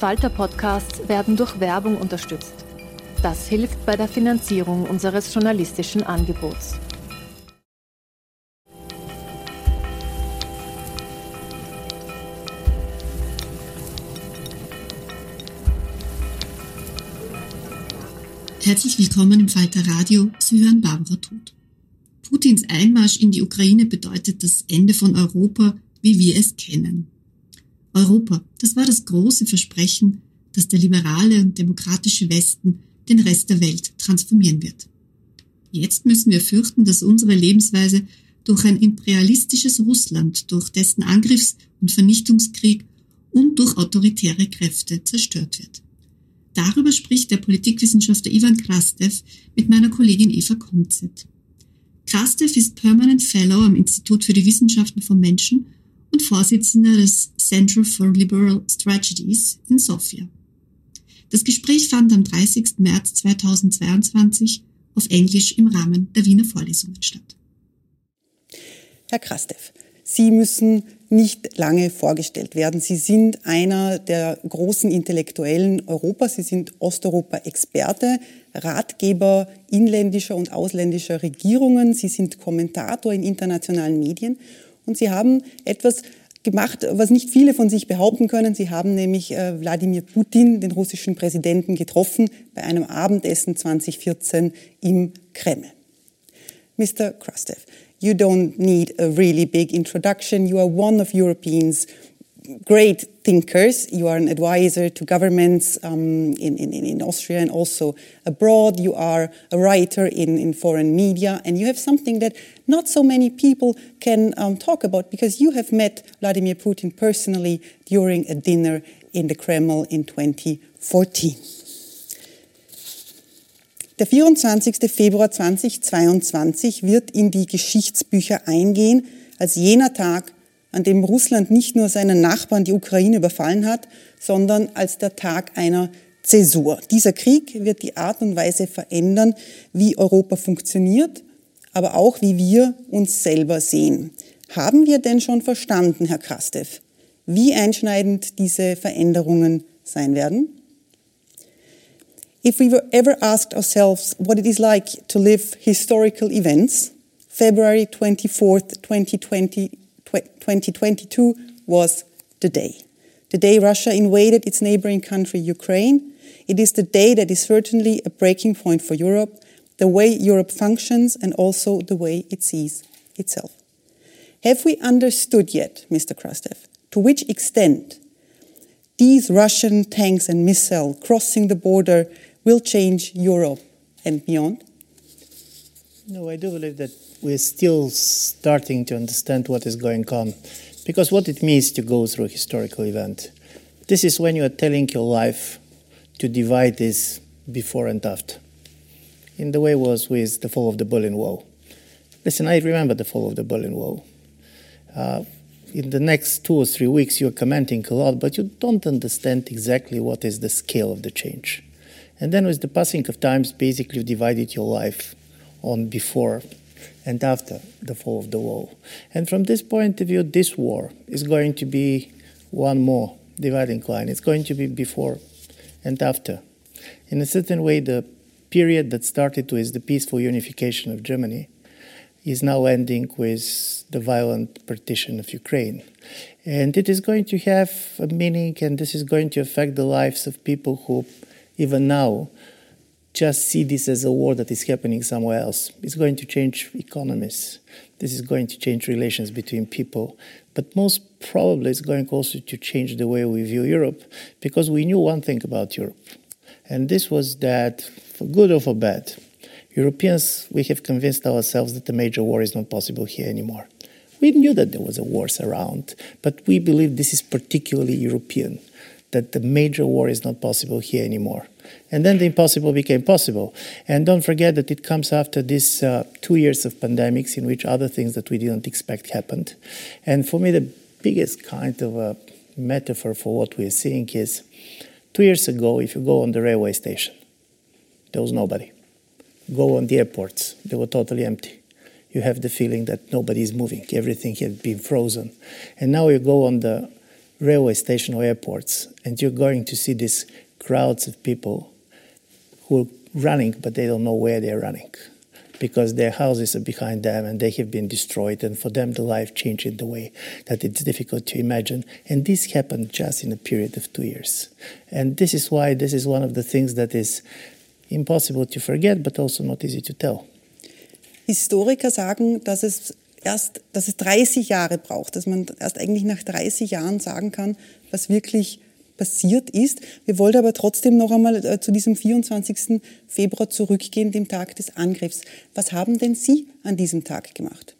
Falter-Podcasts werden durch Werbung unterstützt. Das hilft bei der Finanzierung unseres journalistischen Angebots. Herzlich willkommen im Falter Radio. Sie hören Barbara Tod. Putins Einmarsch in die Ukraine bedeutet das Ende von Europa, wie wir es kennen. Europa, das war das große Versprechen, dass der liberale und demokratische Westen den Rest der Welt transformieren wird. Jetzt müssen wir fürchten, dass unsere Lebensweise durch ein imperialistisches Russland, durch dessen Angriffs- und Vernichtungskrieg und durch autoritäre Kräfte zerstört wird. Darüber spricht der Politikwissenschaftler Ivan Krastev mit meiner Kollegin Eva Konzett. Krastev ist Permanent Fellow am Institut für die Wissenschaften von Menschen und Vorsitzender des Center for Liberal Strategies in Sofia. Das Gespräch fand am 30. März 2022 auf Englisch im Rahmen der Wiener Vorlesungen statt. Herr Krastev, Sie müssen nicht lange vorgestellt werden. Sie sind einer der großen Intellektuellen Europas. Sie sind Osteuropa-Experte, Ratgeber inländischer und ausländischer Regierungen. Sie sind Kommentator in internationalen Medien. Und Sie haben etwas gemacht, was nicht viele von sich behaupten können. Sie haben nämlich äh, Wladimir Putin, den russischen Präsidenten, getroffen bei einem Abendessen 2014 im Kreml. Mr. Krastev, you don't need a really big introduction. You are one of Europeans' great thinkers. You are an advisor to governments um, in, in, in Austria and also abroad. You are a writer in, in foreign media, and you have something that not so many people can um, talk about because you have met Vladimir Putin personally during a dinner in the Kremlin in 2014. Der 24. Februar 2022 wird in die Geschichtsbücher eingehen als jener Tag, an dem Russland nicht nur seinen Nachbarn die Ukraine überfallen hat, sondern als der Tag einer Zäsur. Dieser Krieg wird die Art und Weise verändern, wie Europa funktioniert, aber auch wie wir uns selber sehen. Haben wir denn schon verstanden, Herr Krastev, wie einschneidend diese Veränderungen sein werden? If we were ever asked ourselves what it is like to live historical events, February 24th, 2020, 2022 was the day. The day Russia invaded its neighboring country, Ukraine. It is the day that is certainly a breaking point for Europe, the way Europe functions, and also the way it sees itself. Have we understood yet, Mr. Krastev, to which extent these Russian tanks and missiles crossing the border will change Europe and beyond? No, I do believe that we're still starting to understand what is going on because what it means to go through a historical event. This is when you are telling your life to divide this before and after. In the way was with the fall of the Berlin Wall. Listen, I remember the fall of the Berlin Wall. Uh, in the next two or three weeks, you're commenting a lot, but you don't understand exactly what is the scale of the change. And then, with the passing of times, basically, you divided your life on before and after the fall of the wall. And from this point of view, this war is going to be one more dividing line. It's going to be before and after. In a certain way, the period that started with the peaceful unification of Germany is now ending with the violent partition of Ukraine. And it is going to have a meaning, and this is going to affect the lives of people who, even now, just see this as a war that is happening somewhere else. It's going to change economies. This is going to change relations between people. But most probably, it's going also to change the way we view Europe because we knew one thing about Europe. And this was that, for good or for bad, Europeans, we have convinced ourselves that a major war is not possible here anymore. We knew that there was a war around, but we believe this is particularly European, that the major war is not possible here anymore. And then the impossible became possible. And don't forget that it comes after these uh, two years of pandemics in which other things that we didn't expect happened. And for me, the biggest kind of a metaphor for what we're seeing is two years ago, if you go on the railway station, there was nobody. Go on the airports, they were totally empty. You have the feeling that nobody is moving, everything had been frozen. And now you go on the railway station or airports, and you're going to see these crowds of people who are running, but they don't know where they're running because their houses are behind them and they have been destroyed, and for them the life changed in the way that it's difficult to imagine. And this happened just in a period of two years. And this is why this is one of the things that is impossible to forget, but also not easy to tell. Historiker sagen, dass es erst, dass es 30 Jahre braucht, dass man erst eigentlich nach 30 Jahren sagen kann, was wirklich passiert ist. Wir wollen aber trotzdem noch einmal äh, zu diesem 24. Februar zurückgehen, dem Tag des Angriffs. Was haben denn Sie an diesem Tag gemacht?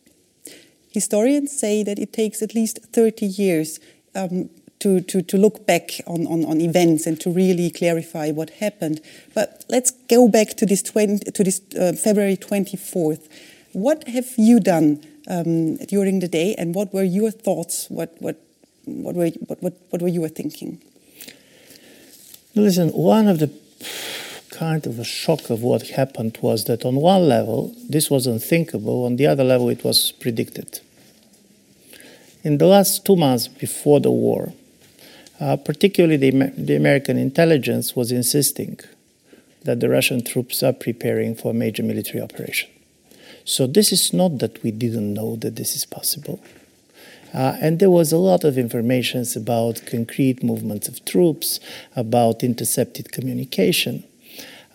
Historians say that it takes at least 30 years um, to, to, to look back on, on, on events and to really clarify what happened. But let's go back to this, 20, to this uh, February 24th. What have you done um, during the day and what were your thoughts? What, what, what, were, what, what, what were you thinking? Listen, one of the kind of a shock of what happened was that on one level, this was unthinkable, on the other level, it was predicted. In the last two months before the war, uh, particularly the, the American intelligence was insisting that the Russian troops are preparing for a major military operation. So this is not that we didn't know that this is possible. Uh, and there was a lot of information about concrete movements of troops, about intercepted communication.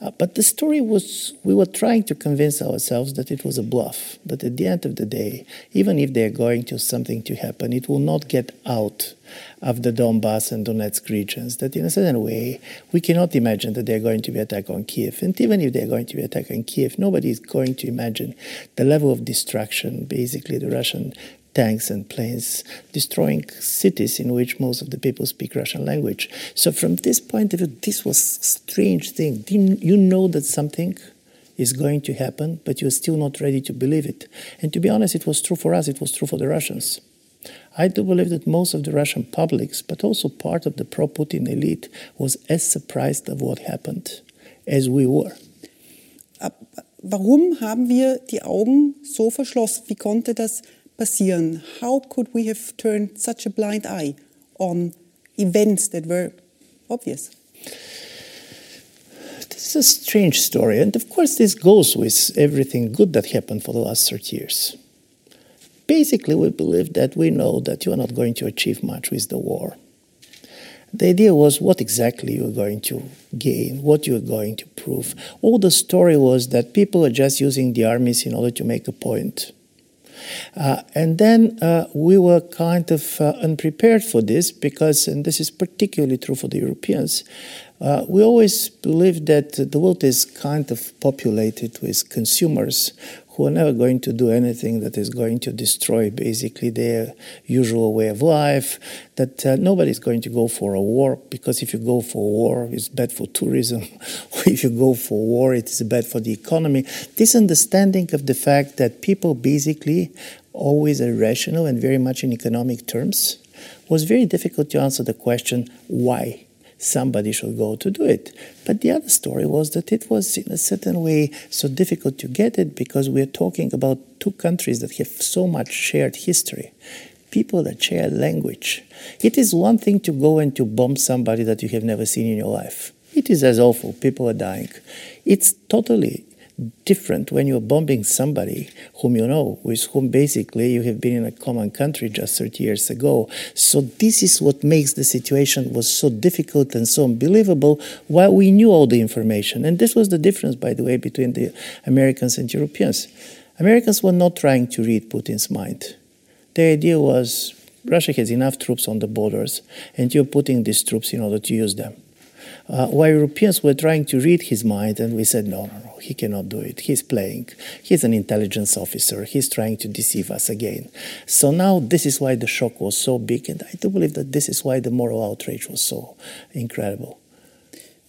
Uh, but the story was we were trying to convince ourselves that it was a bluff, that at the end of the day, even if they're going to something to happen, it will not get out of the Donbass and Donetsk regions. That in a certain way, we cannot imagine that they're going to be attacked on Kiev. And even if they're going to be attacked on Kiev, nobody is going to imagine the level of destruction basically the Russian tanks and planes destroying cities in which most of the people speak Russian language. So from this point of view, this was strange thing. You know that something is going to happen, but you're still not ready to believe it. And to be honest, it was true for us, it was true for the Russians. I do believe that most of the Russian publics, but also part of the pro Putin elite, was as surprised of what happened as we were. Warum haben wir die Augen so verschlossen? Wie konnte das passieren? How could we have turned such a blind eye on events that were obvious? This is a strange story, and of course, this goes with everything good that happened for the last 30 years. Basically, we believe that we know that you are not going to achieve much with the war. The idea was what exactly you are going to gain, what you are going to prove. All the story was that people are just using the armies in order to make a point. Uh, and then uh, we were kind of uh, unprepared for this because, and this is particularly true for the Europeans, uh, we always believed that the world is kind of populated with consumers who are never going to do anything that is going to destroy basically their usual way of life, that uh, nobody's going to go for a war because if you go for war, it's bad for tourism. if you go for war, it is bad for the economy. This understanding of the fact that people basically always are rational and very much in economic terms was very difficult to answer the question why somebody should go to do it. But the other story was that it was, in a certain way, so difficult to get it because we're talking about two countries that have so much shared history. People that share language. It is one thing to go and to bomb somebody that you have never seen in your life. It is as awful. People are dying. It's totally different when you're bombing somebody whom you know, with whom basically you have been in a common country just 30 years ago. So this is what makes the situation was so difficult and so unbelievable while we knew all the information. And this was the difference, by the way, between the Americans and Europeans. Americans were not trying to read Putin's mind. The idea was Russia has enough troops on the borders, and you're putting these troops in order to use them. Uh, while Europeans were trying to read his mind, and we said, no, no, no, he cannot do it. He's playing. He's an intelligence officer. He's trying to deceive us again. So now this is why the shock was so big, and I do believe that this is why the moral outrage was so incredible.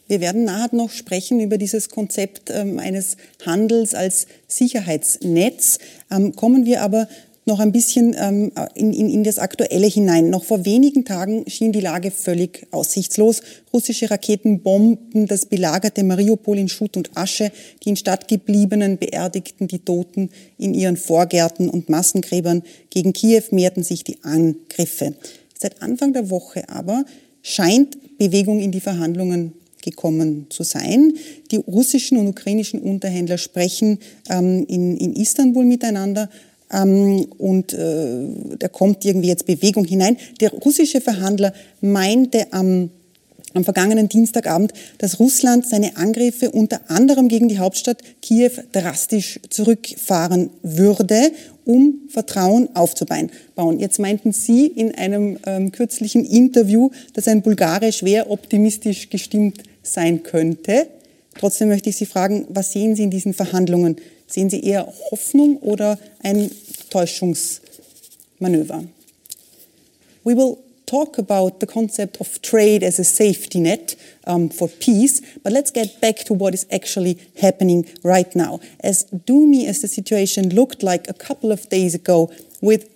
Wir werden nachher noch sprechen über dieses Konzept ähm, eines Handels als Sicherheitsnetz. Ähm, kommen wir aber noch ein bisschen ähm, in, in, in das Aktuelle hinein. Noch vor wenigen Tagen schien die Lage völlig aussichtslos. Russische Raketen bombten das belagerte Mariupol in Schutt und Asche. Die in Stadt gebliebenen beerdigten die Toten in ihren Vorgärten und Massengräbern. Gegen Kiew mehrten sich die Angriffe. Seit Anfang der Woche aber scheint Bewegung in die Verhandlungen gekommen zu sein. Die russischen und ukrainischen Unterhändler sprechen ähm, in, in Istanbul miteinander. Ähm, und äh, da kommt irgendwie jetzt Bewegung hinein. Der russische Verhandler meinte am, am vergangenen Dienstagabend, dass Russland seine Angriffe unter anderem gegen die Hauptstadt Kiew drastisch zurückfahren würde, um Vertrauen aufzubauen. Jetzt meinten Sie in einem ähm, kürzlichen Interview, dass ein Bulgare schwer optimistisch gestimmt sein könnte. Trotzdem möchte ich Sie fragen, was sehen Sie in diesen Verhandlungen? Sehen Sie eher Hoffnung oder ein Täuschungsmanöver? We will talk about the concept of trade as a safety net um, for peace, but let's get back to what is actually happening right now. As doomy as the situation looked like a couple of days ago with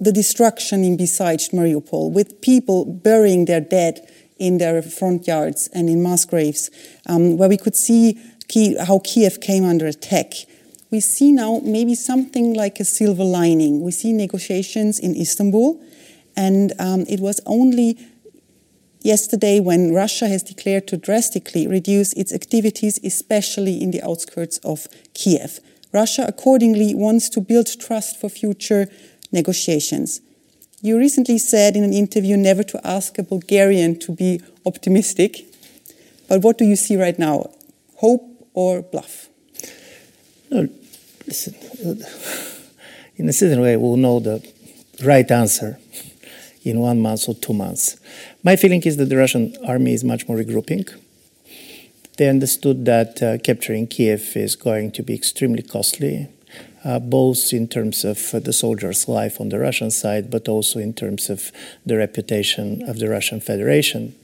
the destruction in besieged Mariupol, with people burying their dead in their front yards and in mass graves, um, where we could see how Kiev came under attack we see now maybe something like a silver lining. We see negotiations in Istanbul, and um, it was only yesterday when Russia has declared to drastically reduce its activities, especially in the outskirts of Kiev. Russia accordingly wants to build trust for future negotiations. You recently said in an interview never to ask a Bulgarian to be optimistic. But what do you see right now? Hope or bluff? In a certain way, we'll know the right answer in one month or two months. My feeling is that the Russian army is much more regrouping. They understood that uh, capturing Kiev is going to be extremely costly, uh, both in terms of uh, the soldiers' life on the Russian side, but also in terms of the reputation of the Russian Federation.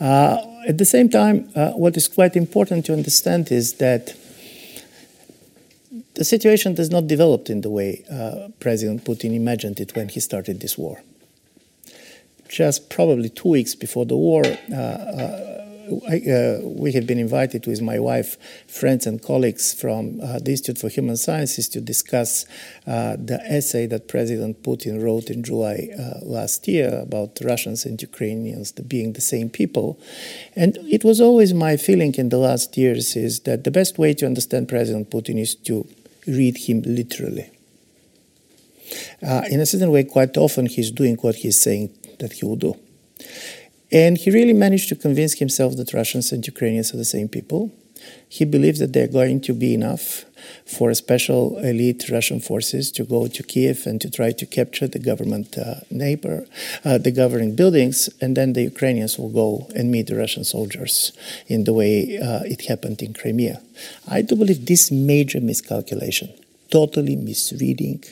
Uh, at the same time, uh, what is quite important to understand is that the situation has not developed in the way uh, President Putin imagined it when he started this war. Just probably two weeks before the war, uh, uh I, uh, we had been invited with my wife, friends, and colleagues from the Institute for Human Sciences to discuss the essay that President Putin wrote in July last year about Russians and Ukrainians being the same people. And it was always my feeling in the last years is that the best way to understand President Putin is to read him literally. Uh, in a certain way, quite often he's doing what he's saying that he will do. And he really managed to convince himself that Russians and Ukrainians are the same people. He believes that they're going to be enough for special elite Russian forces to go to Kiev and to try to capture the government uh, neighbor, uh, the governing buildings, and then the Ukrainians will go and meet the Russian soldiers in the way uh, it happened in Crimea. I do believe this major miscalculation totally misreading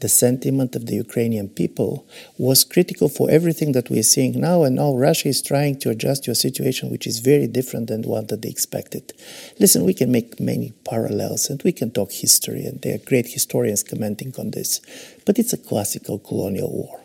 the sentiment of the Ukrainian people was critical for everything that we are seeing now. And now Russia is trying to adjust to a situation which is very different than one that they expected. Listen, we can make many parallels and we can talk history, and there are great historians commenting on this. But it's a classical colonial war.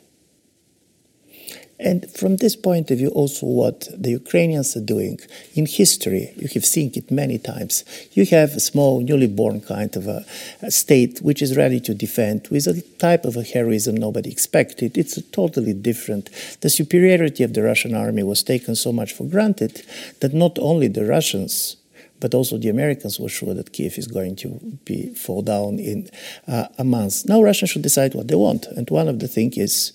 And from this point of view, also what the Ukrainians are doing in history, you have seen it many times. You have a small, newly born kind of a, a state which is ready to defend with a type of a heroism nobody expected. It's totally different. The superiority of the Russian army was taken so much for granted that not only the Russians but also the Americans were sure that Kiev is going to be fall down in uh, a month. Now Russia should decide what they want, and one of the things is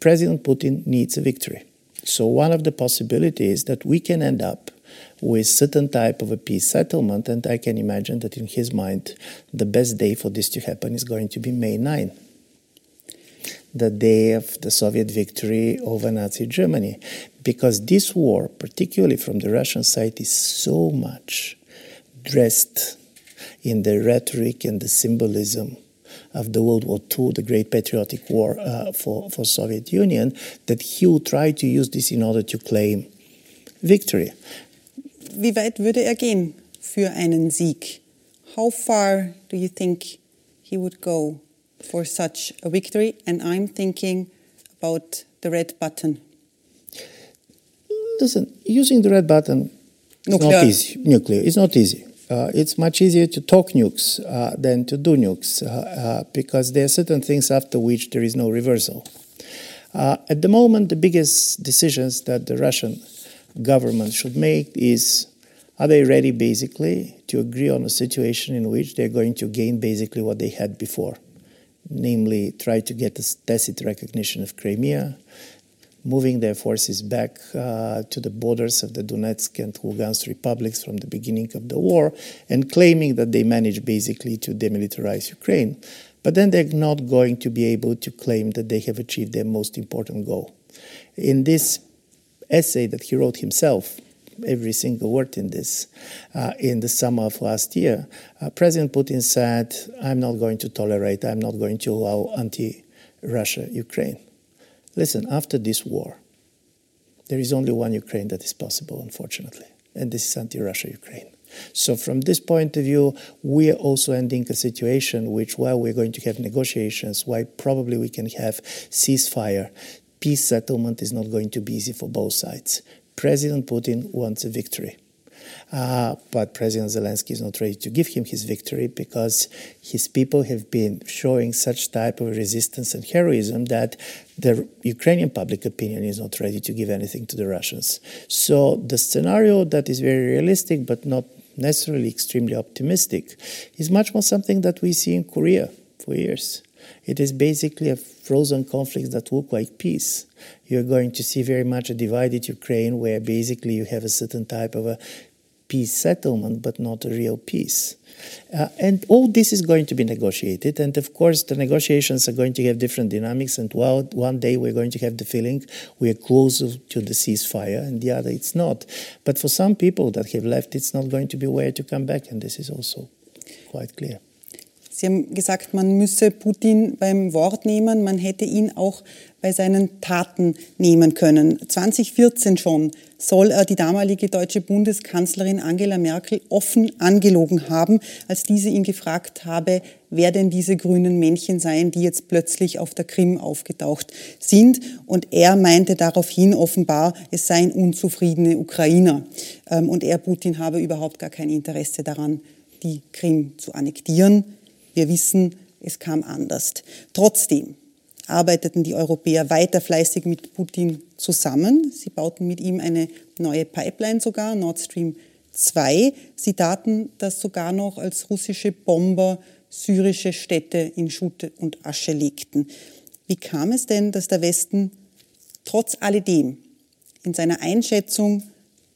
President Putin needs a victory. So one of the possibilities that we can end up with certain type of a peace settlement, and I can imagine that in his mind, the best day for this to happen is going to be May 9 the day of the Soviet victory over Nazi Germany. Because this war, particularly from the Russian side, is so much dressed in the rhetoric and the symbolism of the World War II, the Great Patriotic War uh, for, for Soviet Union, that he would try to use this in order to claim victory. Wie weit würde er gehen für einen Sieg? How far do you think he would go? for such a victory, and I'm thinking about the red button. Listen, using the red button is Nuclear. not easy. Nuclear is not easy. Uh, it's much easier to talk nukes uh, than to do nukes uh, uh because there are certain things after which there is no reversal. Uh, at the moment, the biggest decisions that the Russian government should make is are they ready basically to agree on a situation in which they're going to gain basically what they had before? namely try to get a tacit recognition of Crimea, moving their forces back uh, to the borders of the Donetsk and Lugansk republics from the beginning of the war, and claiming that they managed basically to demilitarize Ukraine. But then they're not going to be able to claim that they have achieved their most important goal. In this essay that he wrote himself, every single word in this. Uh, in the summer of last year, uh, President Putin said, I'm not going to tolerate, I'm not going to allow anti Russia Ukraine. Listen, after this war, there is only one Ukraine that is possible, unfortunately, and this is anti Russia Ukraine. So, from this point of view, we are also ending a situation which, while we're going to have negotiations, while probably we can have ceasefire, peace settlement is not going to be easy for both sides. President Putin wants a victory. Uh, but President Zelensky is not ready to give him his victory because his people have been showing such type of resistance and heroism that the Ukrainian public opinion is not ready to give anything to the Russians. So the scenario that is very realistic but not necessarily extremely optimistic is much more something that we see in Korea for years. It is basically a frozen conflict that look like peace. You're going to see very much a divided Ukraine where basically you have a certain type of a peace settlement, but not a real peace. Uh, and all this is going to be negotiated. And of course, the negotiations are going to have different dynamics. And while one day we're going to have the feeling we are closer to the ceasefire, and the other it's not. But for some people that have left, it's not going to be where to come back. And this is also quite clear. Sie haben gesagt, man müsse Putin beim Wort nehmen, man hätte ihn auch bei seinen Taten nehmen können. 2014 schon soll er die damalige deutsche Bundeskanzlerin Angela Merkel offen angelogen haben, als diese ihn gefragt habe, wer denn diese grünen Männchen seien, die jetzt plötzlich auf der Krim aufgetaucht sind. Und er meinte daraufhin offenbar, es seien unzufriedene Ukrainer. Ähm, und er, Putin, habe überhaupt gar kein Interesse daran, die Krim zu annektieren. Wir wissen, es kam anders. Trotzdem arbeiteten die Europäer weiter fleißig mit Putin zusammen. Sie bauten mit ihm eine neue Pipeline sogar, Nord Stream 2. Sie taten das sogar noch, als russische Bomber syrische Städte in Schutt und Asche legten. Wie kam es denn, dass der Westen trotz alledem in seiner Einschätzung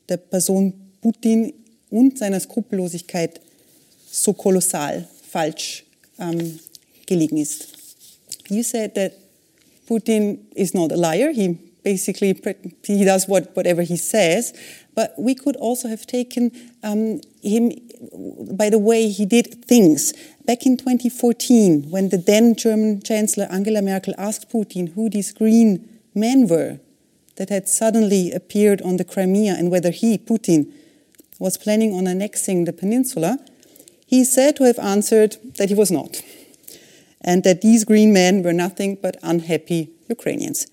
der Person Putin und seiner Skrupellosigkeit so kolossal falsch ähm, gelegen ist. You said that Putin is not a liar. He basically he does what, whatever he says. But we could also have taken um, him by the way he did things. Back in 2014, when the then German Chancellor Angela Merkel asked Putin who these green men were that had suddenly appeared on the Crimea and whether he, Putin, was planning on annexing the peninsula, he is said to have answered that he was not, and that these green men were nothing but unhappy Ukrainians.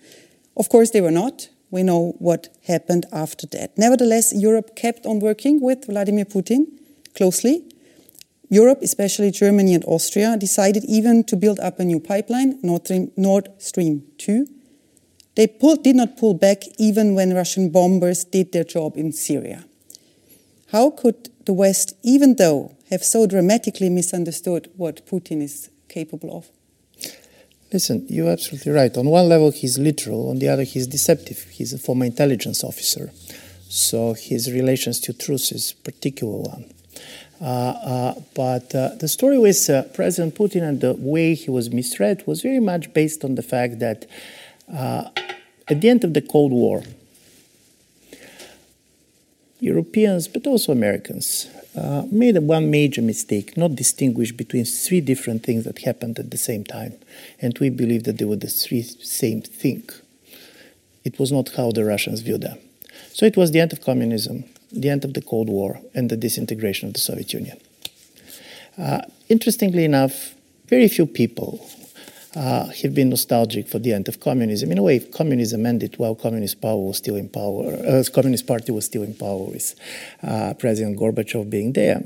Of course, they were not. We know what happened after that. Nevertheless, Europe kept on working with Vladimir Putin closely. Europe, especially Germany and Austria, decided even to build up a new pipeline, Nord Stream, 2. They pulled, did not pull back even when Russian bombers did their job in Syria. How could the West, even though, have so dramatically misunderstood what Putin is capable of? Listen, you're absolutely right. On one level, he's literal. On the other, he's deceptive. He's a former intelligence officer. So his relations to truth is a particular one. Uh, uh, but uh, the story with uh, President Putin and the way he was misread was very much based on the fact that uh, at the end of the Cold War, Europeans, but also Americans, uh, made one major mistake, not distinguish between three different things that happened at the same time. And we believe that they were the three same thing. It was not how the Russians viewed them. So it was the end of communism, the end of the Cold War, and the disintegration of the Soviet Union. Uh, interestingly enough, very few people uh, have been nostalgic for the end of communism. In a way, communism ended while Communist power was still in power. Uh, Communist Party was still in power with uh, President Gorbachev being there.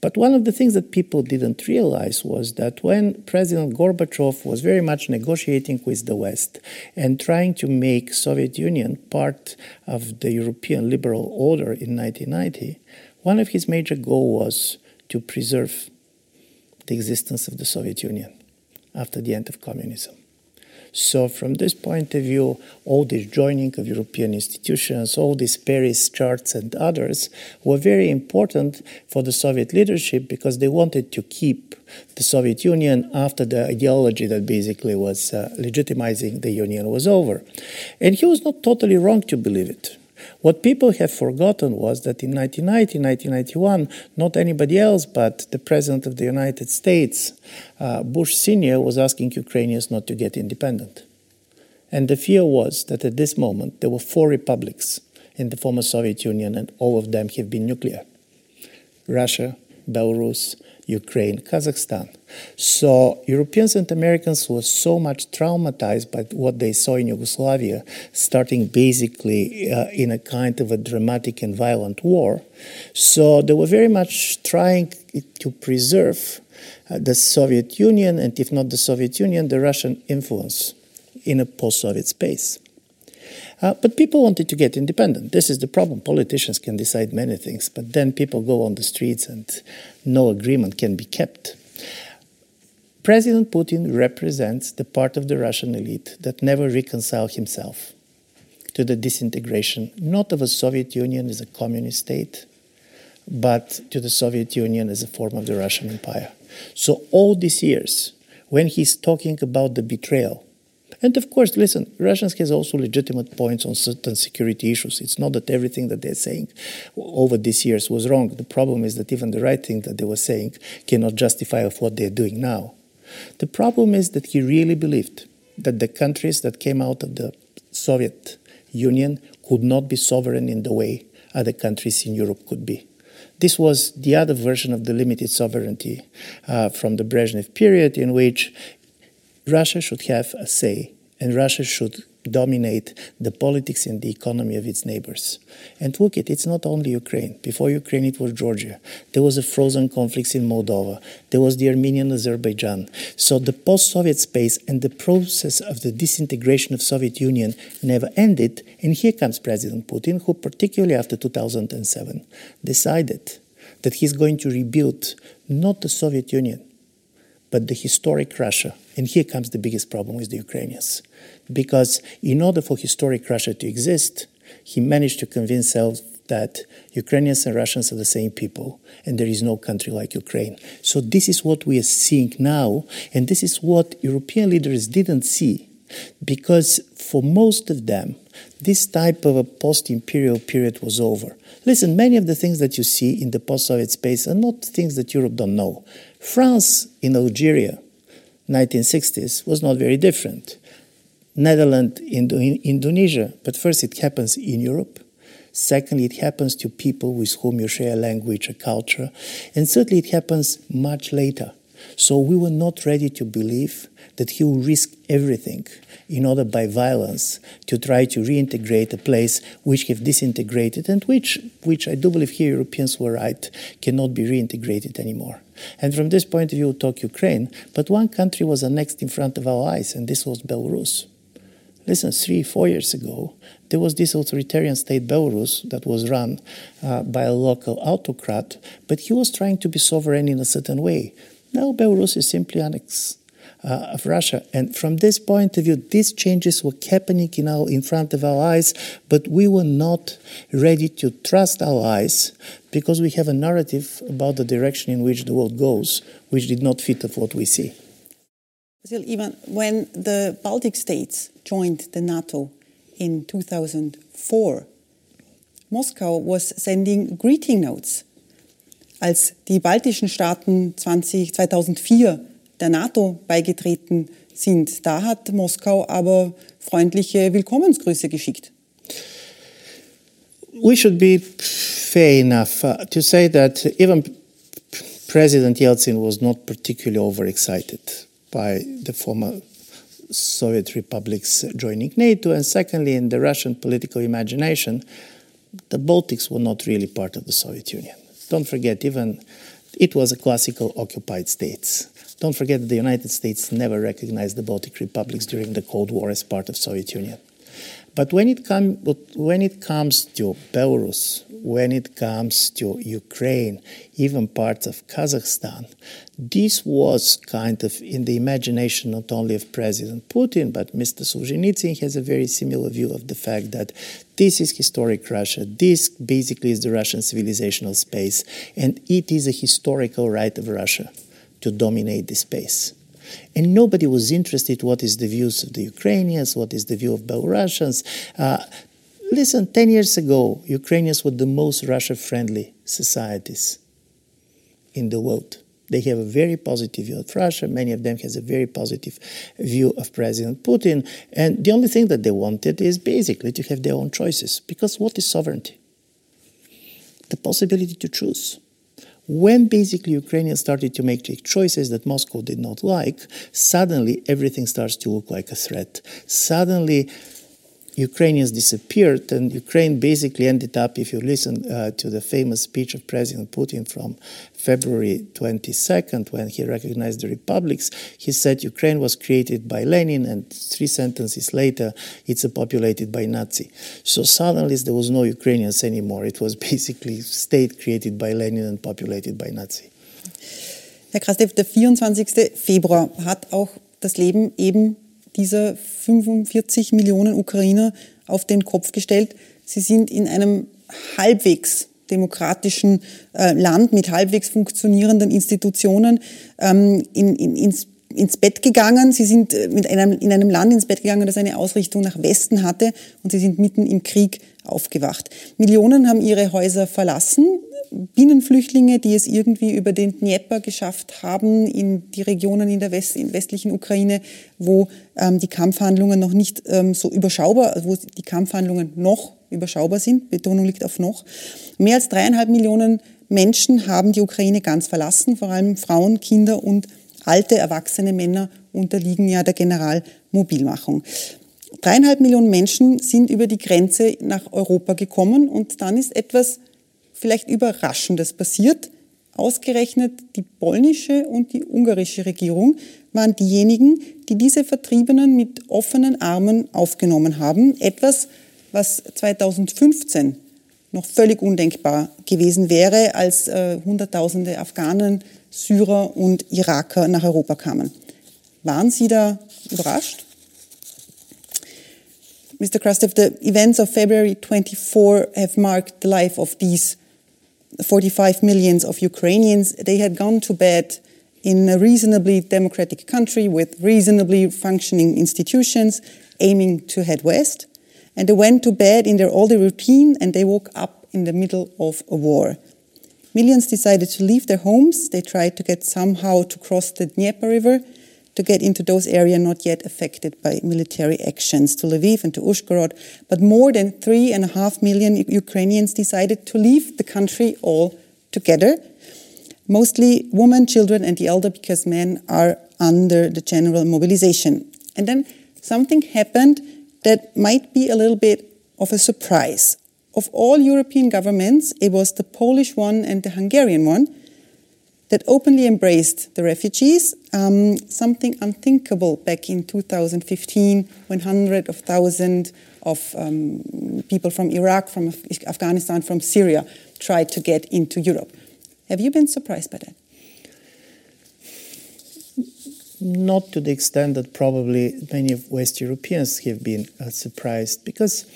But one of the things that people didn't realize was that when President Gorbachev was very much negotiating with the West and trying to make Soviet Union part of the European liberal order in 1990, one of his major goals was to preserve the existence of the Soviet Union after the end of communism. So, from this point of view, all this joining of European institutions, all these Paris charts and others were very important for the Soviet leadership because they wanted to keep the Soviet Union after the ideology that basically was uh, legitimizing the Union was over. And he was not totally wrong to believe it. What people have forgotten was that in 1990, 1991, not anybody else but the President of the United States, uh, Bush Sr., was asking Ukrainians not to get independent. And the fear was that at this moment there were four republics in the former Soviet Union, and all of them have been nuclear Russia, Belarus, Ukraine, Kazakhstan. So Europeans and Americans were so much traumatized by what they saw in Yugoslavia, starting basically uh, in a kind of a dramatic and violent war. So they were very much trying to preserve uh, the Soviet Union, and if not the Soviet Union, the Russian influence in a post-Soviet space. Uh, but people wanted to get independent. This is the problem. Politicians can decide many things, but then people go on the streets and no agreement can be kept. President Putin represents the part of the Russian elite that never reconciled himself to the disintegration, not of a Soviet Union as a communist state, but to the Soviet Union as a form of the Russian Empire. So, all these years, when he's talking about the betrayal, and of course, listen, Russians has also legitimate points on certain security issues. It's not that everything that they're saying over these years was wrong. The problem is that even the right thing that they were saying cannot justify of what they're doing now. The problem is that he really believed that the countries that came out of the Soviet Union could not be sovereign in the way other countries in Europe could be. This was the other version of the limited sovereignty uh, from the Brezhnev period, in which Russia should have a say and Russia should dominate the politics and the economy of its neighbors. And look it, it's not only Ukraine. Before Ukraine, it was Georgia. There was a frozen conflict in Moldova. There was the Armenian Azerbaijan. So the post-Soviet space and the process of the disintegration of Soviet Union never ended. And here comes President Putin, who particularly after 2007 decided that he's going to rebuild not the Soviet Union, but the historic Russia. And here comes the biggest problem with the Ukrainians. Because in order for historic Russia to exist, he managed to convince himself that Ukrainians and Russians are the same people, and there is no country like Ukraine. So, this is what we are seeing now, and this is what European leaders didn't see. Because for most of them, this type of a post imperial period was over. Listen, many of the things that you see in the post Soviet space are not things that Europe don't know. France in Algeria, 1960s, was not very different. Netherlands in Indonesia, but first it happens in Europe. Secondly, it happens to people with whom you share a language, a culture. And thirdly, it happens much later. So we were not ready to believe that he will risk everything in order by violence to try to reintegrate a place which have disintegrated and which, which I do believe here Europeans were right, cannot be reintegrated anymore. And from this point of view, talk Ukraine, but one country was annexed in front of our eyes, and this was Belarus. Listen, three, four years ago, there was this authoritarian state, Belarus, that was run uh, by a local autocrat, but he was trying to be sovereign in a certain way. Now, Belarus is simply annex uh, of Russia. And from this point of view, these changes were happening in, our, in front of our eyes, but we were not ready to trust our eyes because we have a narrative about the direction in which the world goes, which did not fit of what we see. Still, Even when the Baltic states joined the NATO in 2004, Moscow was sending greeting notes. Als die baltischen Staaten 20, 2004 der NATO beigetreten sind, da hat Moskau aber freundliche Willkommensgrüße geschickt. We should be fair enough uh, to say that even President Yeltsin was not particularly overexcited by the former Soviet republics joining NATO, and secondly, in the Russian political imagination, the Baltics were not really part of the Soviet Union. Don't forget, even it was a classical occupied states. Don't forget that the United States never recognized the Baltic republics during the Cold War as part of Soviet Union. But when it, com- when it comes to Belarus, when it comes to Ukraine, even parts of Kazakhstan, this was kind of in the imagination not only of President Putin, but Mr. Solzhenitsyn has a very similar view of the fact that this is historic Russia. This basically is the Russian civilizational space, and it is a historical right of Russia to dominate the space. And nobody was interested what is the views of the Ukrainians, what is the view of Belarusians. Uh, listen, 10 years ago, Ukrainians were the most Russia-friendly societies in the world. They have a very positive view of Russia. Many of them has a very positive view of President Putin. And the only thing that they wanted is basically to have their own choices. Because what is sovereignty? The possibility to choose. When basically Ukrainians started to make choices that Moscow did not like, suddenly everything starts to look like a threat. Suddenly, Ukrainians disappeared, and Ukraine basically ended up, if you listen uh, to the famous speech of President Putin from February 22nd, when he recognized the republics, he said Ukraine was created by Lenin, and three sentences later, it's populated by Nazi. So suddenly there was no Ukrainians anymore. It was basically state created by Lenin and populated by Nazi. Herr Krastev, der 24. Februar hat auch das Leben eben dieser 45 Millionen Ukrainer auf den Kopf gestellt. Sie sind in einem halbwegs demokratischen äh, Land mit halbwegs funktionierenden Institutionen ähm, in, in, ins, ins Bett gegangen. Sie sind äh, mit einem, in einem Land ins Bett gegangen, das eine Ausrichtung nach Westen hatte und sie sind mitten im Krieg aufgewacht. Millionen haben ihre Häuser verlassen. Binnenflüchtlinge, die es irgendwie über den Dnieper geschafft haben, in die Regionen in der West, in westlichen Ukraine, wo ähm, die Kampfhandlungen noch nicht ähm, so überschaubar, wo die Kampfhandlungen noch überschaubar sind, Betonung liegt auf noch. Mehr als dreieinhalb Millionen Menschen haben die Ukraine ganz verlassen, vor allem Frauen, Kinder und alte, erwachsene Männer unterliegen ja der Generalmobilmachung. Dreieinhalb Millionen Menschen sind über die Grenze nach Europa gekommen und dann ist etwas vielleicht Überraschendes passiert. Ausgerechnet die polnische und die ungarische Regierung waren diejenigen, die diese Vertriebenen mit offenen Armen aufgenommen haben. Etwas, was 2015 noch völlig undenkbar gewesen wäre, als äh, Hunderttausende Afghanen, Syrer und Iraker nach Europa kamen. Waren Sie da überrascht? Mr. Krastev, the events of February 24 have marked the life of these 45 millions of Ukrainians, they had gone to bed in a reasonably democratic country with reasonably functioning institutions aiming to head west. And they went to bed in their older routine and they woke up in the middle of a war. Millions decided to leave their homes. They tried to get somehow to cross the Dnieper River to get into those areas not yet affected by military actions, to Lviv and to Ushgorod. But more than three and a half million Ukrainians decided to leave the country all together. Mostly women, children, and the elder, because men are under the general mobilization. And then something happened that might be a little bit of a surprise. Of all European governments, it was the Polish one and the Hungarian one that openly embraced the refugees, um, something unthinkable back in 2015 when hundreds of thousands of um, people from Iraq, from Af Afghanistan, from Syria tried to get into Europe. Have you been surprised by that? Not to the extent that probably many of West Europeans have been uh, surprised, because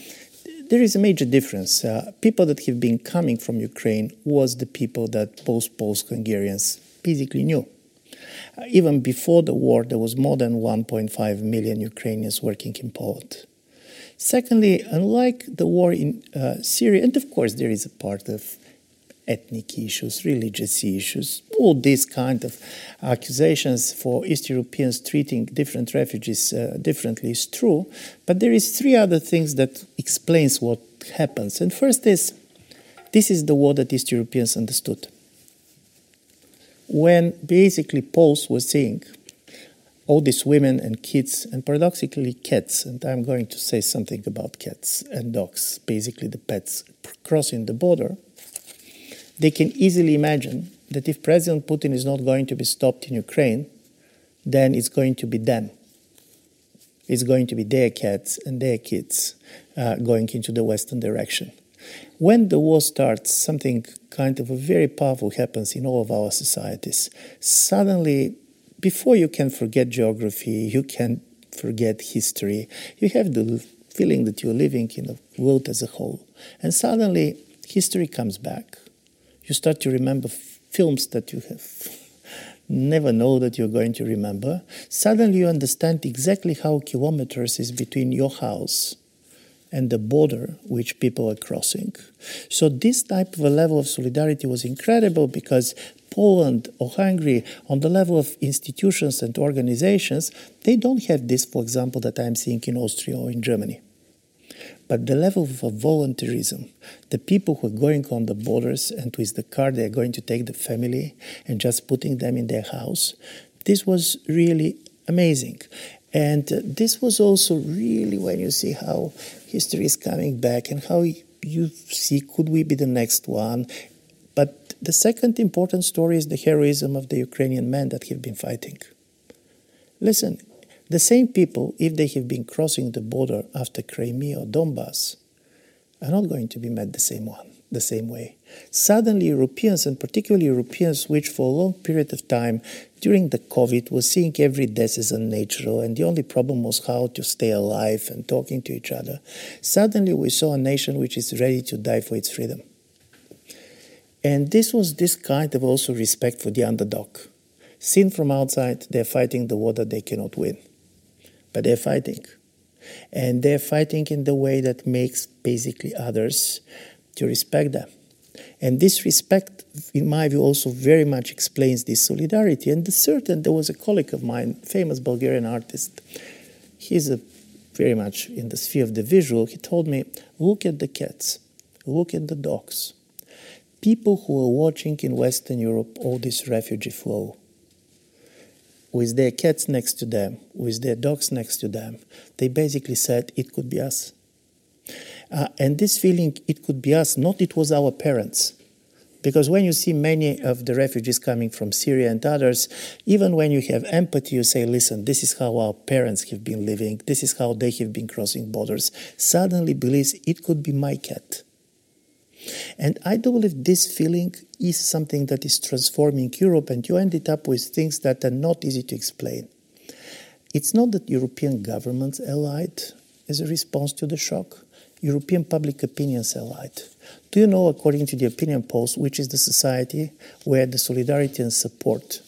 there is a major difference. Uh, people that have been coming from Ukraine was the people that Poles Hungarians basically knew. Uh, even before the war, there was more than 1.5 million Ukrainians working in Poland. Secondly, unlike the war in uh, Syria, and of course there is a part of ethnic issues, religious issues, all these kind of accusations for East Europeans treating different refugees uh, differently is true. But there is three other things that explains what happens. And first is, this is the war that East Europeans understood. When basically Poles were seeing all these women and kids, and paradoxically cats, and I'm going to say something about cats and dogs, basically the pets crossing the border, they can easily imagine that if President Putin is not going to be stopped in Ukraine, then it's going to be them. It's going to be their cats and their kids uh, going into the Western direction. When the war starts, something kind of a very powerful happens in all of our societies. Suddenly, before you can forget geography, you can forget history, you have the feeling that you're living in the world as a whole. And suddenly, history comes back you start to remember films that you have never know that you're going to remember. Suddenly you understand exactly how kilometers is between your house and the border which people are crossing. So this type of a level of solidarity was incredible because Poland or Hungary, on the level of institutions and organizations, they don't have this, for example, that I'm seeing in Austria or in Germany. But the level of voluntarism, the people who are going on the borders and with the car they are going to take the family and just putting them in their house, this was really amazing. And uh, this was also really when you see how history is coming back and how you see could we be the next one. But the second important story is the heroism of the Ukrainian men that have been fighting. Listen, the same people, if they have been crossing the border after Crimea or Donbass, are not going to be met the same one, the same way. Suddenly, Europeans, and particularly Europeans, which for a long period of time during the COVID were seeing every death as unnatural, and the only problem was how to stay alive and talking to each other, suddenly we saw a nation which is ready to die for its freedom. And this was this kind of also respect for the underdog. Seen from outside, they're fighting the war that they cannot win but they're fighting. And they're fighting in the way that makes basically others to respect them. And this respect, in my view, also very much explains this solidarity. And the certain, there was a colleague of mine, famous Bulgarian artist. He's a, very much in the sphere of the visual. He told me, look at the cats, look at the dogs. People who are watching in Western Europe all this refugee flow, with their cats next to them, with their dogs next to them, they basically said it could be us. Uh, and this feeling, it could be us, not it was our parents. Because when you see many of the refugees coming from Syria and others, even when you have empathy, you say, listen, this is how our parents have been living, this is how they have been crossing borders. Suddenly believes it could be my cat. And I do believe this feeling is something that is transforming Europe, and you ended up with things that are not easy to explain. It's not that European governments allied as a response to the shock. European public opinions allied. Do you know, according to the opinion polls, which is the society where the solidarity and support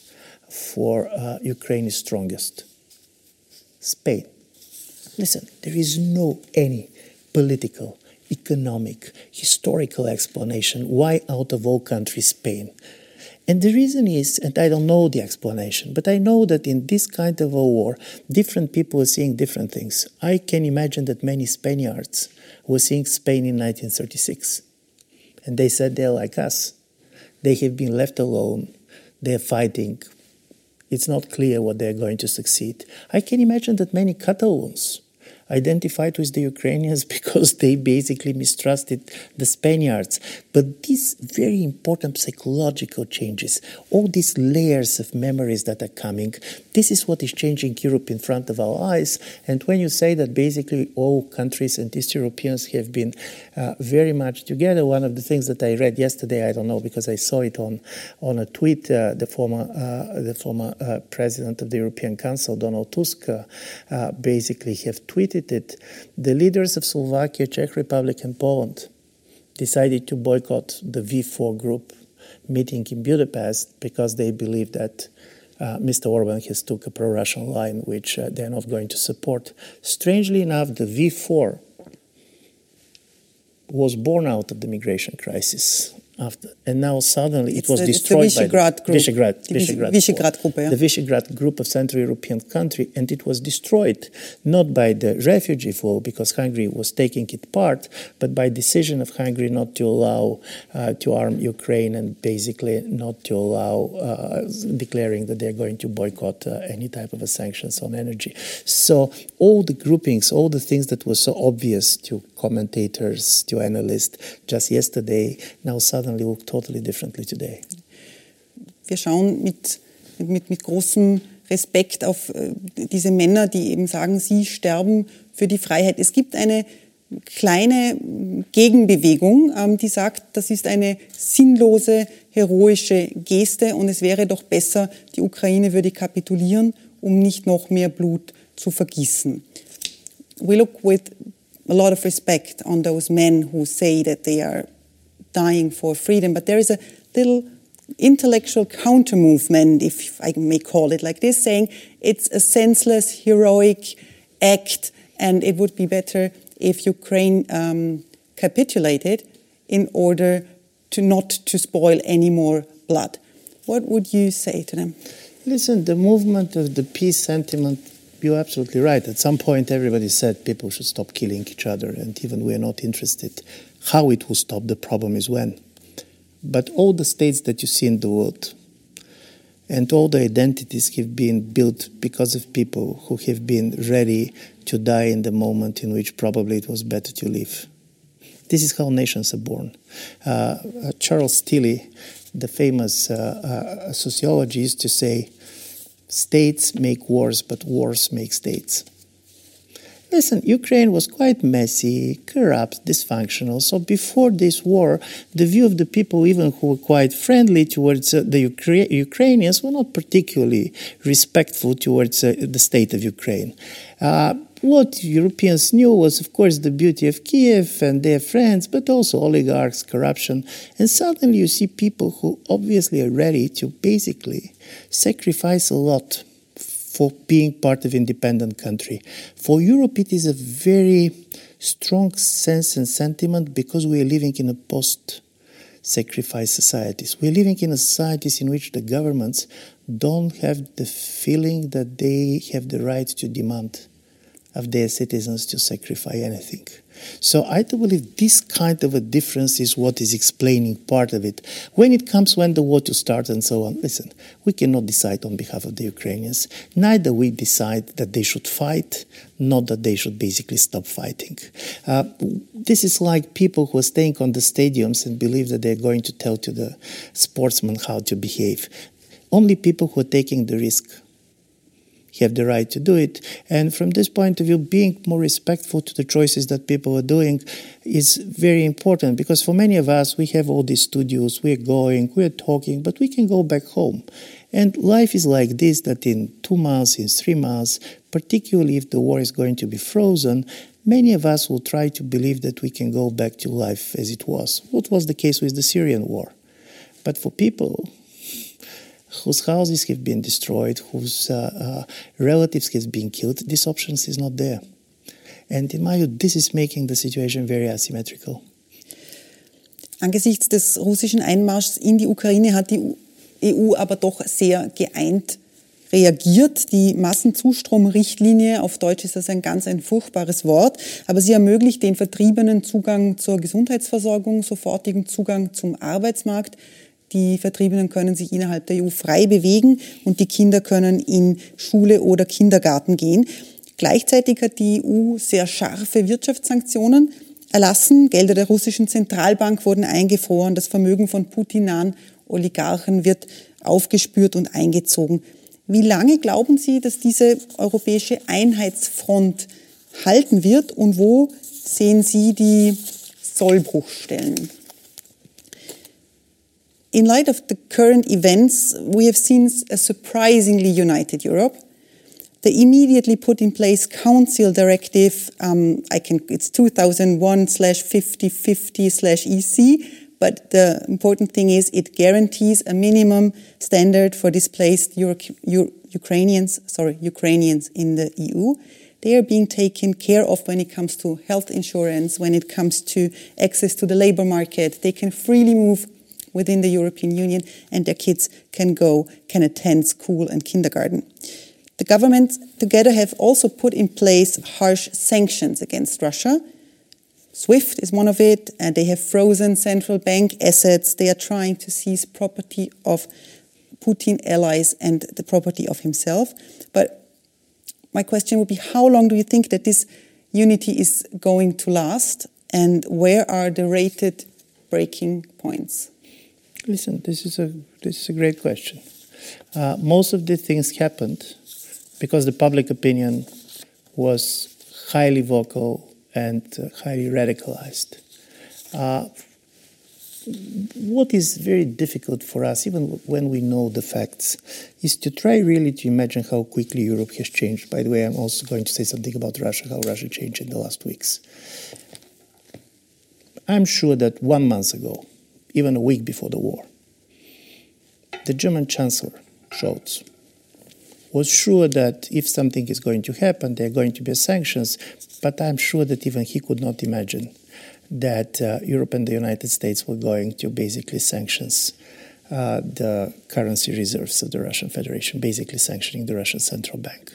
for uh, Ukraine is strongest? Spain. Listen, there is no any political economic, historical explanation why, out of all countries, Spain. And the reason is, and I don't know the explanation, but I know that in this kind of a war, different people are seeing different things. I can imagine that many Spaniards were seeing Spain in 1936. And they said they're like us. They have been left alone. They're fighting. It's not clear what they're going to succeed. I can imagine that many Catalans identified with the Ukrainians because they basically mistrusted the Spaniards. But these very important psychological changes, all these layers of memories that are coming, this is what is changing Europe in front of our eyes. And when you say that basically all countries and East Europeans have been uh, very much together, one of the things that I read yesterday, I don't know because I saw it on on a tweet, uh, the former uh, the former uh, president of the European Council, Donald Tusk, uh, uh, basically have tweeted it. The leaders of Slovakia, Czech Republic, and Poland decided to boycott the V4 group meeting in Budapest because they believe that uh, Mr. Orban has took a pro-Russian line, which uh, they're not going to support. Strangely enough, the V4 was born out of the migration crisis after, and now suddenly it's it was the, destroyed the by the group. Visegrad, Visegrad, Visegrad group, yeah. the Visegrad group of Central European country, and it was destroyed not by the refugee flow because Hungary was taking it part, but by decision of Hungary not to allow uh, to arm Ukraine and basically not to allow uh, declaring that they're going to boycott uh, any type of a sanctions on energy. So all the groupings, all the things that were so obvious to commentators, to analysts just yesterday, now suddenly look totally differently today. Wir schauen mit, mit, mit großem Respekt auf äh, diese Männer, die eben sagen, sie sterben für die Freiheit. Es gibt eine kleine Gegenbewegung, ähm, die sagt, das ist eine sinnlose, heroische Geste und es wäre doch besser, die Ukraine würde kapitulieren, um nicht noch mehr Blut zu vergießen. We look with a lot of respect on those men who say that they are dying for freedom, but there is a little intellectual counter movement, if I may call it like this, saying it's a senseless, heroic act, and it would be better if Ukraine um, capitulated in order to not to spoil any more blood. What would you say to them? Listen, the movement of the peace sentiment you're absolutely right. At some point, everybody said people should stop killing each other, and even we're not interested. How it will stop, the problem is when. But all the states that you see in the world, and all the identities have been built because of people who have been ready to die in the moment in which probably it was better to live. This is how nations are born. Uh, uh, Charles Tilly, the famous uh, uh sociologist, used to say, States make wars, but wars make states. Listen, Ukraine was quite messy, corrupt, dysfunctional. So before this war, the view of the people, even who were quite friendly towards uh, the Ukra- Ukrainians, were not particularly respectful towards uh, the state of Ukraine. Uh, what Europeans knew was, of course, the beauty of Kiev and their friends, but also oligarchs, corruption. And suddenly you see people who obviously are ready to basically sacrifice a lot for being part of independent country. For Europe, it is a very strong sense and sentiment because we are living in a post sacrifice societies. We're living in a societies in which the governments don't have the feeling that they have the right to demand of their citizens to sacrifice anything. So I do believe this kind of a difference is what is explaining part of it. When it comes when the war to start and so on, listen, we cannot decide on behalf of the Ukrainians. Neither we decide that they should fight, not that they should basically stop fighting. Uh, this is like people who are staying on the stadiums and believe that they're going to tell to the sportsmen how to behave. Only people who are taking the risk have the right to do it. And from this point of view, being more respectful to the choices that people are doing is very important because for many of us, we have all these studios, we're going, we're talking, but we can go back home. And life is like this that in two months, in three months, particularly if the war is going to be frozen, many of us will try to believe that we can go back to life as it was. What was the case with the Syrian war? But for people whose houses have been destroyed, whose uh, uh, relatives have been killed, this option is not there. And in my view, this is making the situation very asymmetrical. Angesichts des russischen Einmarschs in die Ukraine hat die EU aber doch sehr geeint reagiert. Die Massenzustromrichtlinie, auf Deutsch ist das ein ganz ein furchtbares Wort, aber sie ermöglicht den Vertriebenen Zugang zur Gesundheitsversorgung, sofortigen Zugang zum Arbeitsmarkt, die Vertriebenen können sich innerhalb der EU frei bewegen und die Kinder können in Schule oder Kindergarten gehen. Gleichzeitig hat die EU sehr scharfe Wirtschaftssanktionen erlassen. Gelder der russischen Zentralbank wurden eingefroren. Das Vermögen von Putin-nahen Oligarchen wird aufgespürt und eingezogen. Wie lange glauben Sie, dass diese europäische Einheitsfront halten wird und wo sehen Sie die Sollbruchstellen? In light of the current events, we have seen a surprisingly united Europe. The immediately put in place Council Directive, um, I can, it's 2001 slash 5050 slash EC, but the important thing is it guarantees a minimum standard for displaced Euro Ukrainians, sorry, Ukrainians in the EU. They are being taken care of when it comes to health insurance, when it comes to access to the labor market. They can freely move within the European Union and their kids can go, can attend school and kindergarten. The governments together have also put in place harsh sanctions against Russia. SWIFT is one of it, and they have frozen central bank assets. They are trying to seize property of Putin allies and the property of himself. But my question would be how long do you think that this unity is going to last, and where are the rated breaking points? Listen, this is a this is a great question. Uh, most of the things happened because the public opinion was highly vocal and uh, highly radicalized. Uh, what is very difficult for us, even when we know the facts, is to try really to imagine how quickly Europe has changed. By the way, I'm also going to say something about Russia, how Russia changed in the last weeks. I'm sure that one month ago, even a week before the war, the German Chancellor, Scholz, was sure that if something is going to happen, there are going to be sanctions, but I'm sure that even he could not imagine that uh, Europe and the United States were going to basically sanctions uh, the currency reserves of the Russian Federation, basically sanctioning the Russian central bank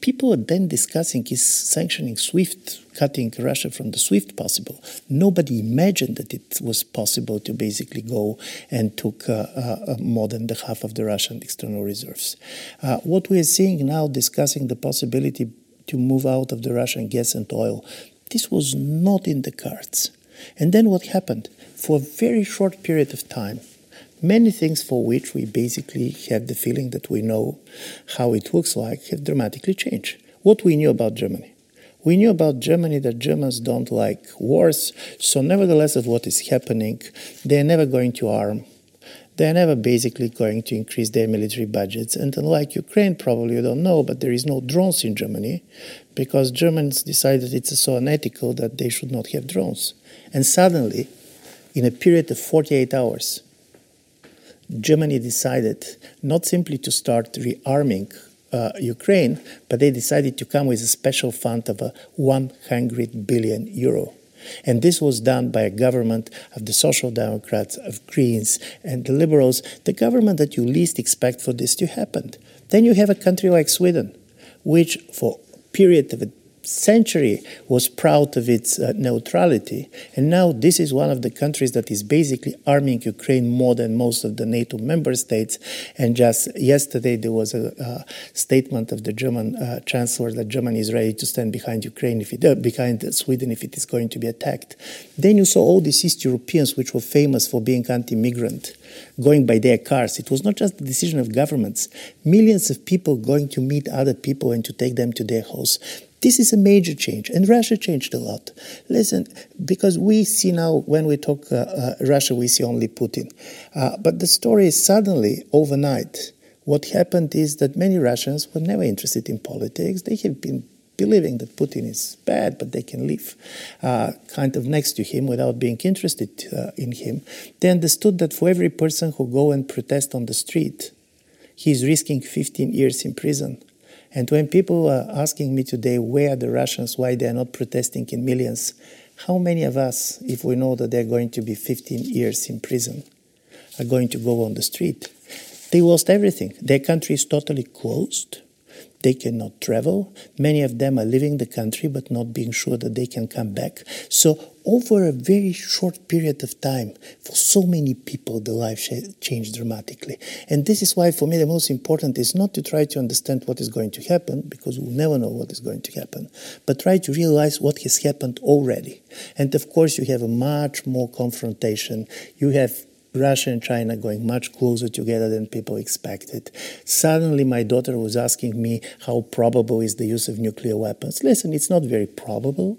people are then discussing is sanctioning SWIFT, cutting Russia from the SWIFT possible. Nobody imagined that it was possible to basically go and took uh, uh, more than the half of the Russian external reserves. Uh, what we are seeing now, discussing the possibility to move out of the Russian gas and oil, this was not in the cards. And then what happened? For a very short period of time, Many things for which we basically have the feeling that we know how it looks like have dramatically changed. What we knew about Germany. We knew about Germany that Germans don't like wars, so nevertheless of what is happening, they're never going to arm. They're never basically going to increase their military budgets. And unlike Ukraine, probably you don't know, but there is no drones in Germany because Germans decided it's so unethical that they should not have drones. And suddenly, in a period of 48 hours, Germany decided not simply to start rearming uh, Ukraine, but they decided to come with a special fund of a 100 billion euro. And this was done by a government of the Social Democrats, of Greens, and the Liberals, the government that you least expect for this to happen. Then you have a country like Sweden, which for a period of a century was proud of its uh, neutrality. And now this is one of the countries that is basically arming Ukraine more than most of the NATO member states. And just yesterday, there was a, a statement of the German uh, chancellor that Germany is ready to stand behind Ukraine, if it, uh, behind Sweden, if it is going to be attacked. Then you saw all these East Europeans, which were famous for being anti migrant going by their cars. It was not just the decision of governments. Millions of people going to meet other people and to take them to their house. This is a major change, and Russia changed a lot. Listen, because we see now when we talk uh, uh, Russia, we see only Putin. Uh, but the story is suddenly, overnight, what happened is that many Russians were never interested in politics. They have been believing that Putin is bad, but they can live uh, kind of next to him without being interested uh, in him. They understood that for every person who go and protest on the street, he is risking 15 years in prison and when people are asking me today, where are the Russians, why they are not protesting in millions, how many of us, if we know that they're going to be 15 years in prison, are going to go on the street? They lost everything. Their country is totally closed. They cannot travel. Many of them are leaving the country but not being sure that they can come back. So over a very short period of time, for so many people, the life changed dramatically. And this is why, for me, the most important is not to try to understand what is going to happen, because we'll never know what is going to happen, but try to realize what has happened already. And of course, you have a much more confrontation. You have Russia and China going much closer together than people expected. Suddenly, my daughter was asking me how probable is the use of nuclear weapons. Listen, it's not very probable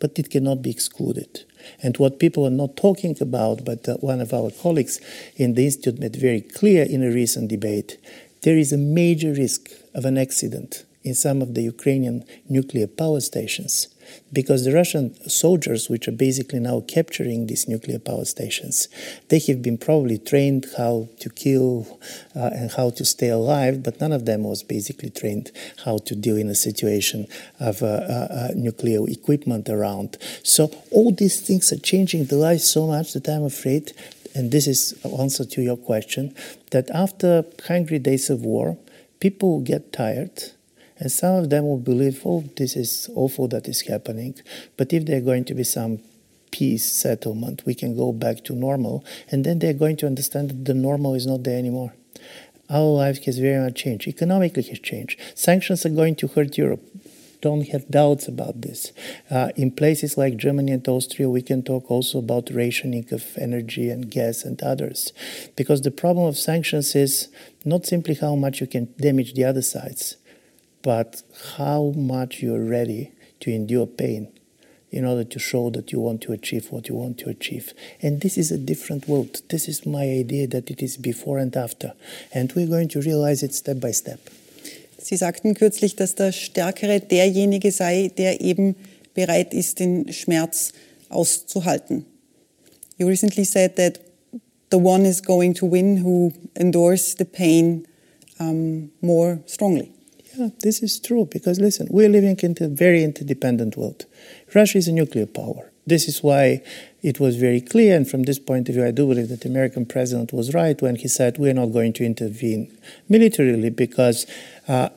but it cannot be excluded. And what people are not talking about, but uh, one of our colleagues in the Institute made very clear in a recent debate, there is a major risk of an accident in some of the Ukrainian nuclear power stations because the Russian soldiers, which are basically now capturing these nuclear power stations, they have been probably trained how to kill uh, and how to stay alive, but none of them was basically trained how to deal in a situation of uh, uh, uh nuclear equipment around. So all these things are changing the life so much that I'm afraid, and this is answer to your question, that after hungry days of war, people get tired and some of them will believe, oh, this is awful that is happening. But if there's going to be some peace settlement, we can go back to normal. And then they're going to understand that the normal is not there anymore. Our life has very much changed. Economically has changed. Sanctions are going to hurt Europe. Don't have doubts about this. Uh, in places like Germany and Austria, we can talk also about rationing of energy and gas and others. Because the problem of sanctions is not simply how much you can damage the other sides, but how much you're ready to endure pain in order to show that you want to achieve what you want to achieve. And this is a different world. This is my idea that it is before and after. And we're going to realize it step by step. Sie sagten kürzlich, dass der Stärkere derjenige sei, der eben bereit ist, den Schmerz auszuhalten. You recently said that the one is going to win who endures the pain um, more strongly. Yeah, this is true because listen, we're living in a very interdependent world. Russia is a nuclear power. This is why it was very clear, and from this point of view, I do believe that the American president was right when he said we're not going to intervene militarily because uh,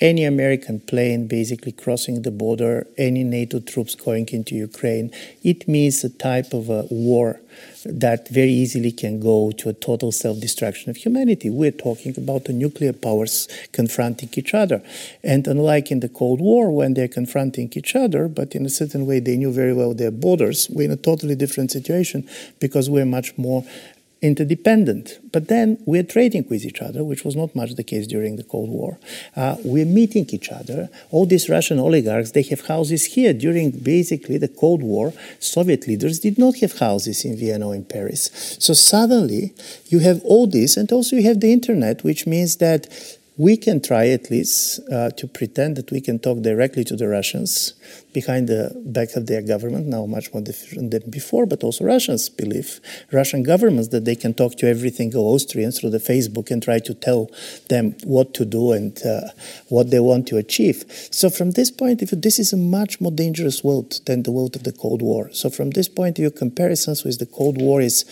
any American plane basically crossing the border, any NATO troops going into Ukraine, it means a type of a war that very easily can go to a total self destruction of humanity. We're talking about the nuclear powers confronting each other. And unlike in the Cold War, when they're confronting each other, but in a certain way they knew very well their borders, we're in a totally different situation because we're much more interdependent. But then we're trading with each other, which was not much the case during the Cold War. Uh, we're meeting each other. All these Russian oligarchs, they have houses here. During basically the Cold War, Soviet leaders did not have houses in Vienna or in Paris. So suddenly you have all this, and also you have the internet, which means that we can try at least uh, to pretend that we can talk directly to the Russians behind the back of their government, now much more different than before, but also Russians believe, Russian governments, that they can talk to every single Austrian through the Facebook and try to tell them what to do and uh, what they want to achieve. So from this point of view, this is a much more dangerous world than the world of the Cold War. So from this point of view, comparisons with the Cold War is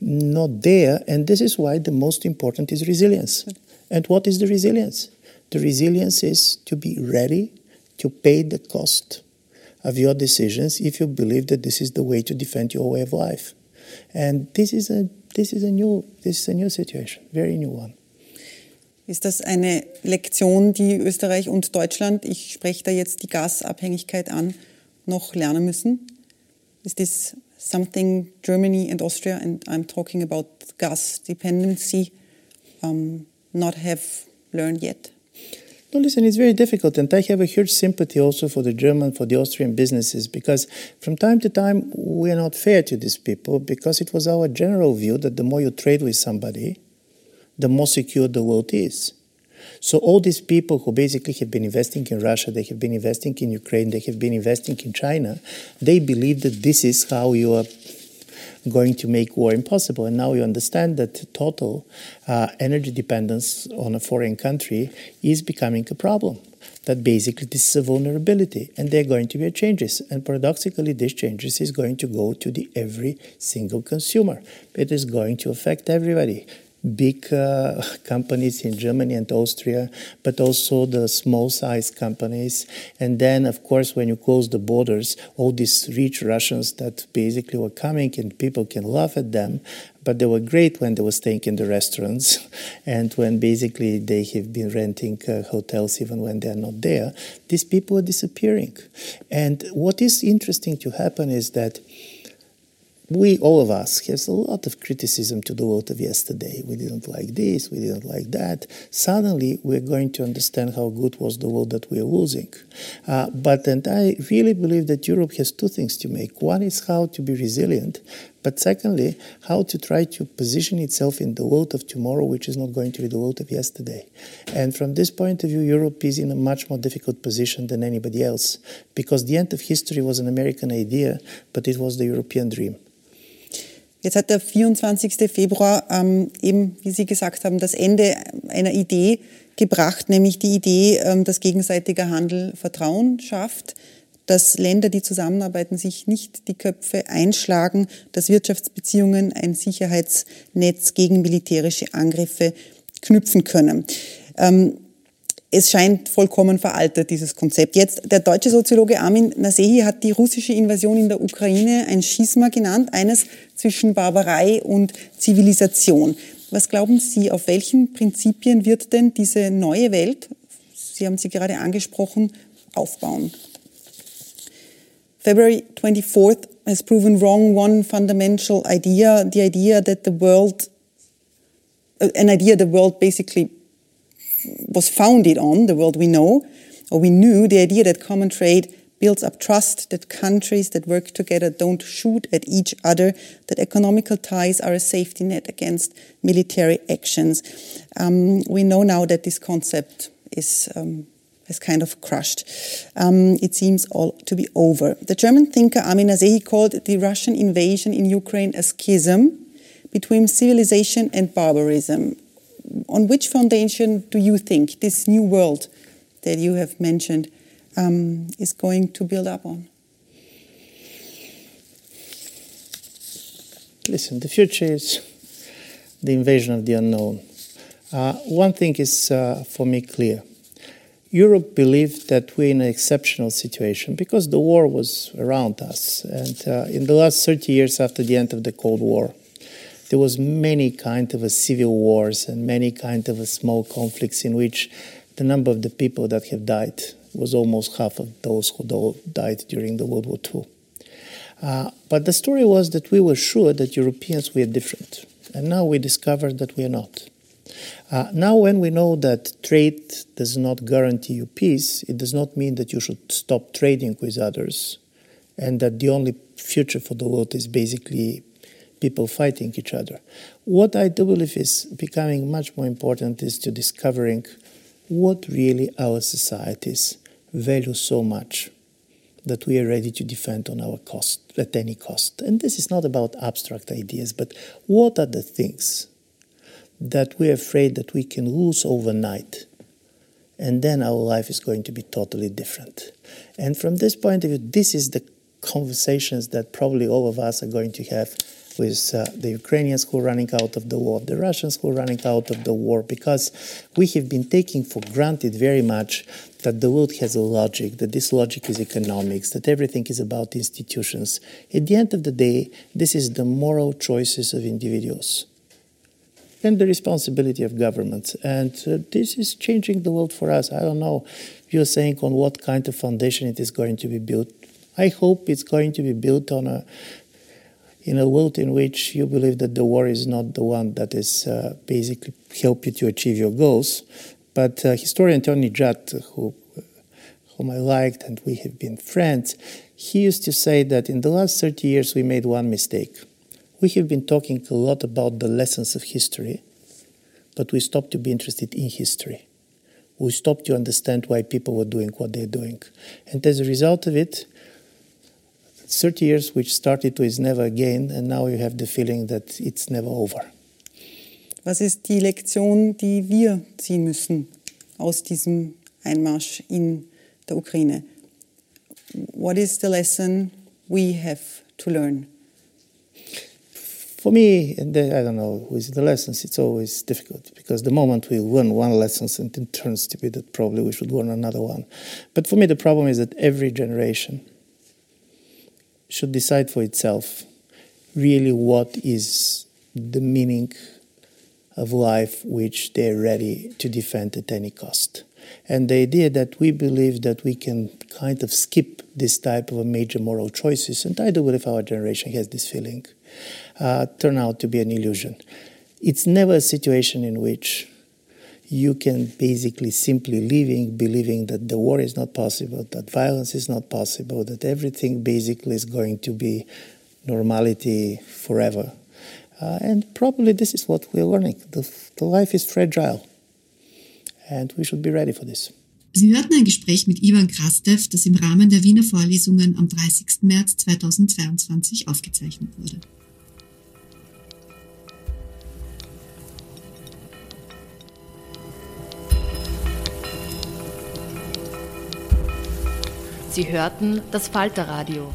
not there, and this is why the most important is resilience. And what is the resilience? The resilience is to be ready to pay the cost of your decisions if you believe that this is the way to defend your way of life. And this is a this is a new this is a new situation, very new one. Ist das eine Lektion, die Österreich und Deutschland, ich spreche da jetzt die Gasabhängigkeit an, noch lernen müssen? Is this something Germany and Austria, and I'm talking about gas dependency, um, not have learned yet? No, listen, it's very difficult, and I have a huge sympathy also for the German, for the Austrian businesses, because from time to time we are not fair to these people, because it was our general view that the more you trade with somebody, the more secure the world is. So all these people who basically have been investing in Russia, they have been investing in Ukraine, they have been investing in China, they believe that this is how you are going to make war impossible. And now you understand that total uh, energy dependence on a foreign country is becoming a problem. That basically this is a vulnerability, and there are going to be changes. And paradoxically, these changes is going to go to the every single consumer. It is going to affect everybody big uh, companies in Germany and Austria, but also the small sized companies. And then, of course, when you close the borders, all these rich Russians that basically were coming and people can laugh at them, but they were great when they were staying in the restaurants and when basically they have been renting uh, hotels even when they're not there. These people are disappearing. And what is interesting to happen is that we, all of us, has a lot of criticism to the world of yesterday. We didn't like this, we didn't like that. Suddenly, we're going to understand how good was the world that we are losing. Uh, but and I really believe that Europe has two things to make. One is how to be resilient, but secondly, how to try to position itself in the world of tomorrow, which is not going to be the world of yesterday. And from this point of view, Europe is in a much more difficult position than anybody else, because the end of history was an American idea, but it was the European dream. Jetzt hat der 24. Februar ähm, eben, wie Sie gesagt haben, das Ende einer Idee gebracht, nämlich die Idee, ähm, dass gegenseitiger Handel Vertrauen schafft, dass Länder, die zusammenarbeiten, sich nicht die Köpfe einschlagen, dass Wirtschaftsbeziehungen ein Sicherheitsnetz gegen militärische Angriffe knüpfen können. Ähm, es scheint vollkommen veraltet, dieses Konzept. Jetzt, der deutsche Soziologe Armin Nasehi hat die russische Invasion in der Ukraine ein Schisma genannt, eines zwischen Barbarei und Zivilisation. Was glauben Sie, auf welchen Prinzipien wird denn diese neue Welt, Sie haben sie gerade angesprochen, aufbauen? February 24th has proven wrong one fundamental idea, the idea that the world, an idea the world basically was founded on, the world we know, or we knew, the idea that common trade builds up trust, that countries that work together don't shoot at each other, that economical ties are a safety net against military actions. Um, we know now that this concept is. Um, has kind of crushed. Um, it seems all to be over. The German thinker Amin Nassehi called the Russian invasion in Ukraine a schism between civilization and barbarism on which foundation do you think this new world that you have mentioned um, is going to build up on? Listen, the future is the invasion of the unknown. Uh, one thing is uh, for me clear. Europe believed that we're in an exceptional situation because the war was around us. And uh, in the last 30 years after the end of the Cold War, there was many kind of civil wars and many kind of small conflicts in which the number of the people that have died was almost half of those who died during the World War II. Uh, but the story was that we were sure that Europeans were different, and now we discovered that we are not. Uh, now, when we know that trade does not guarantee you peace, it does not mean that you should stop trading with others, and that the only future for the world is basically people fighting each other. What I do believe is becoming much more important is to discovering what really our societies value so much that we are ready to defend on our cost at any cost. And this is not about abstract ideas, but what are the things that we're afraid that we can lose overnight and then our life is going to be totally different. And from this point of view, this is the conversations that probably all of us are going to have with uh, the Ukrainians who are running out of the war, the Russians who are running out of the war, because we have been taking for granted very much that the world has a logic, that this logic is economics, that everything is about institutions. At the end of the day, this is the moral choices of individuals and the responsibility of governments. And uh, this is changing the world for us. I don't know. You're saying on what kind of foundation it is going to be built. I hope it's going to be built on a in a world in which you believe that the war is not the one that is uh, basically help you to achieve your goals. But uh, historian Tony Judt, who, whom I liked and we have been friends, he used to say that in the last 30 years we made one mistake. We have been talking a lot about the lessons of history, but we stopped to be interested in history. We stopped to understand why people were doing what they're doing. And as a result of it, 30 years which started with is never again and now you have the feeling that it's never over. Was ist die Lektion, die wir ziehen müssen aus diesem Einmarsch in der Ukraine? What is the lesson we have to learn? for me, the, I don't know, with the lessons, it's always difficult because the moment we learn one lesson and it turns to be that probably we should learn another one. But for me, the problem is that every generation should decide for itself really what is the meaning of life which they're ready to defend at any cost. And the idea that we believe that we can kind of skip this type of a major moral choices, and I do believe our generation has this feeling, uh, turn out to be an illusion. It's never a situation in which you can basically simply living believing that the war is not possible, that violence is not possible, that everything basically is going to be normality forever. Uh, and probably this is what we're learning. The, the life is fragile. And we should be ready for this. Sie hörten ein Gespräch mit Ivan Krastev, das im Rahmen der Wiener Vorlesungen am 30. März 2022 aufgezeichnet wurde. Sie hörten das Falterradio